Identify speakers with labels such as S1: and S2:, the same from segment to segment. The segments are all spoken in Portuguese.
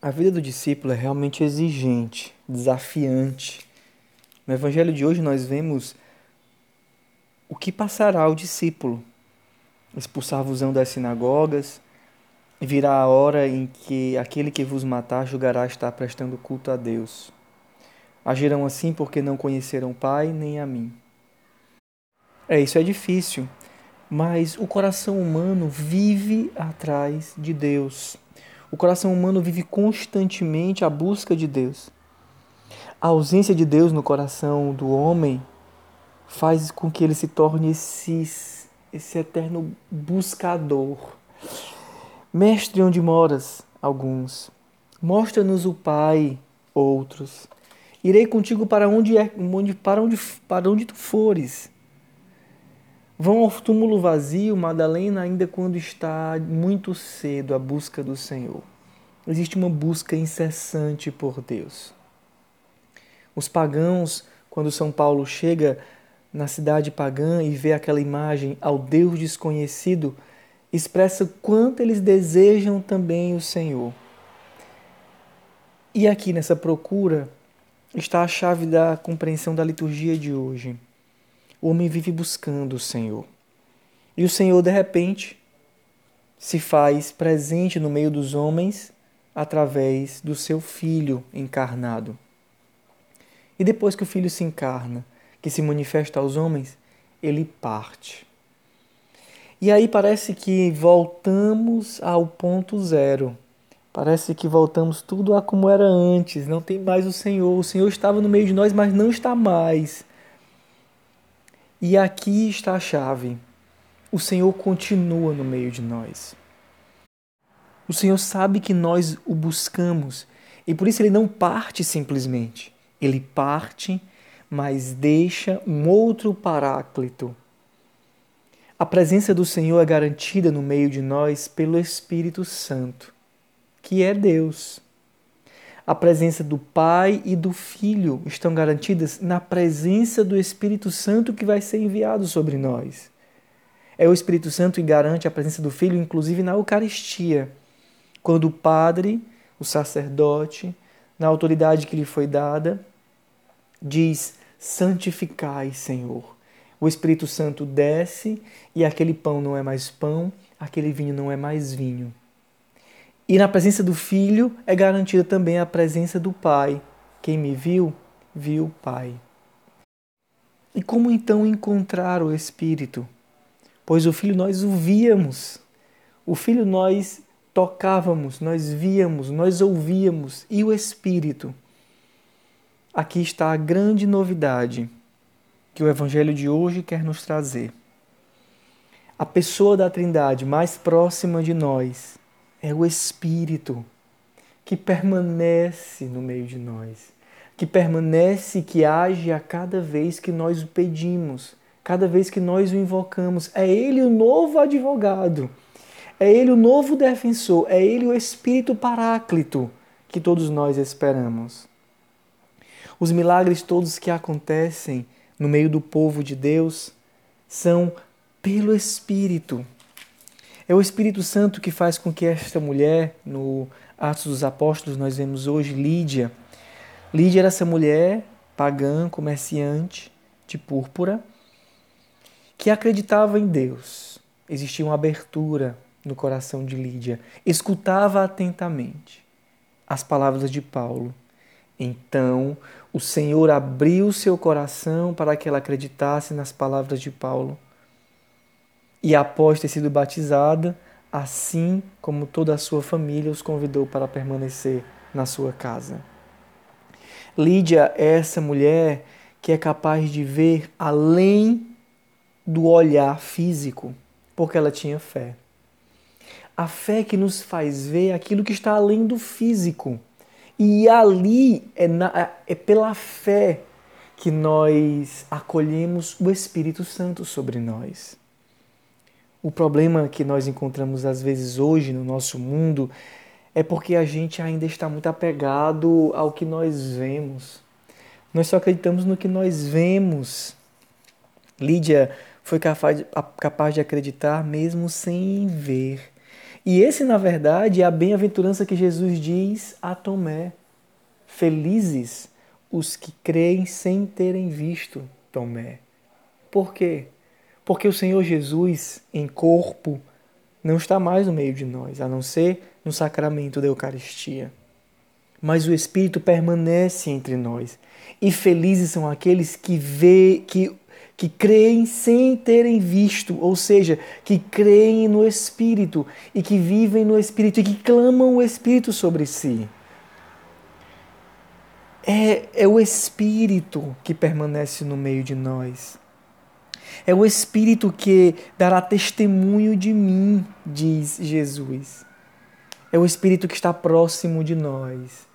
S1: A vida do discípulo é realmente exigente, desafiante. No evangelho de hoje nós vemos o que passará ao discípulo. Expulsar-vos-ão das sinagogas, virá a hora em que aquele que vos matar julgará estar prestando culto a Deus. Agirão assim porque não conheceram o Pai nem a mim. É, isso é difícil, mas o coração humano vive atrás de Deus. O coração humano vive constantemente à busca de Deus. A ausência de Deus no coração do homem faz com que ele se torne esse, esse eterno buscador. Mestre, onde moras? Alguns. Mostra-nos o Pai, outros. Irei contigo para onde, é, para onde, para onde tu fores. Vão ao túmulo vazio, Madalena, ainda quando está muito cedo à busca do Senhor. Existe uma busca incessante por Deus. Os pagãos, quando São Paulo chega na cidade pagã e vê aquela imagem ao Deus desconhecido, expressa quanto eles desejam também o Senhor. E aqui nessa procura está a chave da compreensão da liturgia de hoje o homem vive buscando o Senhor. E o Senhor, de repente, se faz presente no meio dos homens através do seu Filho encarnado. E depois que o Filho se encarna, que se manifesta aos homens, ele parte. E aí parece que voltamos ao ponto zero. Parece que voltamos tudo a como era antes. Não tem mais o Senhor. O Senhor estava no meio de nós, mas não está mais. E aqui está a chave. O Senhor continua no meio de nós. O Senhor sabe que nós o buscamos e por isso ele não parte simplesmente. Ele parte, mas deixa um outro paráclito. A presença do Senhor é garantida no meio de nós pelo Espírito Santo, que é Deus a presença do Pai e do Filho estão garantidas na presença do Espírito Santo que vai ser enviado sobre nós. É o Espírito Santo que garante a presença do Filho, inclusive na Eucaristia, quando o Padre, o sacerdote, na autoridade que lhe foi dada, diz: Santificai, Senhor. O Espírito Santo desce e aquele pão não é mais pão, aquele vinho não é mais vinho. E na presença do Filho é garantida também a presença do Pai. Quem me viu, viu o Pai. E como então encontrar o Espírito? Pois o Filho nós o víamos, o Filho nós tocávamos, nós víamos, nós ouvíamos, e o Espírito? Aqui está a grande novidade que o Evangelho de hoje quer nos trazer. A pessoa da Trindade mais próxima de nós é o Espírito que permanece no meio de nós, que permanece, que age a cada vez que nós o pedimos, cada vez que nós o invocamos. É Ele o novo advogado, é Ele o novo defensor, é Ele o Espírito Paráclito que todos nós esperamos. Os milagres todos que acontecem no meio do povo de Deus são pelo Espírito. É o Espírito Santo que faz com que esta mulher, no Atos dos Apóstolos, nós vemos hoje Lídia. Lídia era essa mulher pagã, comerciante de púrpura, que acreditava em Deus. Existia uma abertura no coração de Lídia. Escutava atentamente as palavras de Paulo. Então, o Senhor abriu seu coração para que ela acreditasse nas palavras de Paulo e após ter sido batizada, assim como toda a sua família os convidou para permanecer na sua casa. Lídia é essa mulher que é capaz de ver além do olhar físico, porque ela tinha fé. A fé que nos faz ver aquilo que está além do físico. E ali é, na, é pela fé que nós acolhemos o Espírito Santo sobre nós. O problema que nós encontramos às vezes hoje no nosso mundo é porque a gente ainda está muito apegado ao que nós vemos. Nós só acreditamos no que nós vemos. Lídia foi capaz de, capaz de acreditar mesmo sem ver. E esse, na verdade, é a bem-aventurança que Jesus diz a Tomé: Felizes os que creem sem terem visto Tomé. Por quê? Porque o Senhor Jesus, em corpo, não está mais no meio de nós, a não ser no sacramento da Eucaristia. Mas o Espírito permanece entre nós. E felizes são aqueles que vê, que, que creem sem terem visto, ou seja, que creem no Espírito e que vivem no Espírito e que clamam o Espírito sobre si. É, é o Espírito que permanece no meio de nós. É o Espírito que dará testemunho de mim, diz Jesus. É o Espírito que está próximo de nós.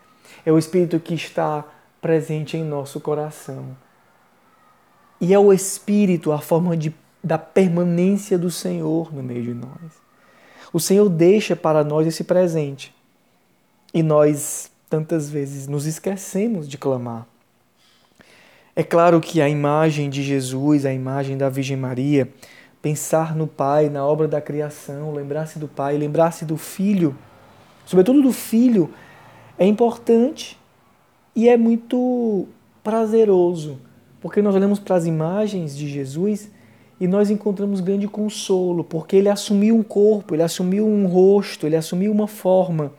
S1: É o Espírito que está presente em nosso coração. E é o Espírito a forma de, da permanência do Senhor no meio de nós. O Senhor deixa para nós esse presente. E nós, tantas vezes, nos esquecemos de clamar. É claro que a imagem de Jesus, a imagem da Virgem Maria, pensar no Pai, na obra da criação, lembrar-se do Pai, lembrar-se do Filho, sobretudo do Filho, é importante e é muito prazeroso, porque nós olhamos para as imagens de Jesus e nós encontramos grande consolo, porque ele assumiu um corpo, ele assumiu um rosto, ele assumiu uma forma.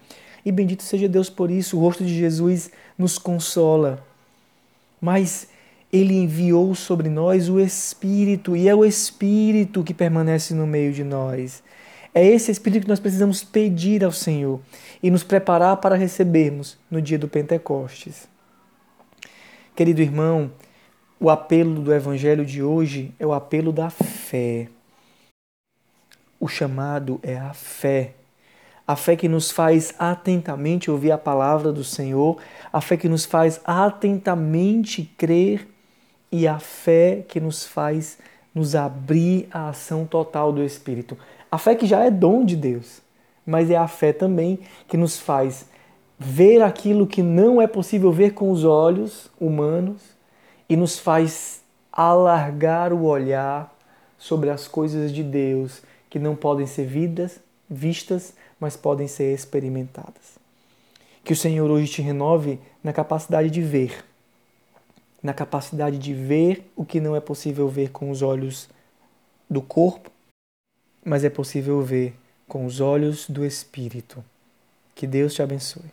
S1: E bendito seja Deus por isso, o rosto de Jesus nos consola. Mas ele enviou sobre nós o Espírito, e é o Espírito que permanece no meio de nós. É esse Espírito que nós precisamos pedir ao Senhor e nos preparar para recebermos no dia do Pentecostes. Querido irmão, o apelo do Evangelho de hoje é o apelo da fé. O chamado é a fé. A fé que nos faz atentamente ouvir a palavra do Senhor, a fé que nos faz atentamente crer e a fé que nos faz nos abrir à ação total do Espírito. A fé que já é dom de Deus, mas é a fé também que nos faz ver aquilo que não é possível ver com os olhos humanos e nos faz alargar o olhar sobre as coisas de Deus que não podem ser vidas, vistas, mas podem ser experimentadas. Que o Senhor hoje te renove na capacidade de ver na capacidade de ver o que não é possível ver com os olhos do corpo, mas é possível ver com os olhos do Espírito. Que Deus te abençoe.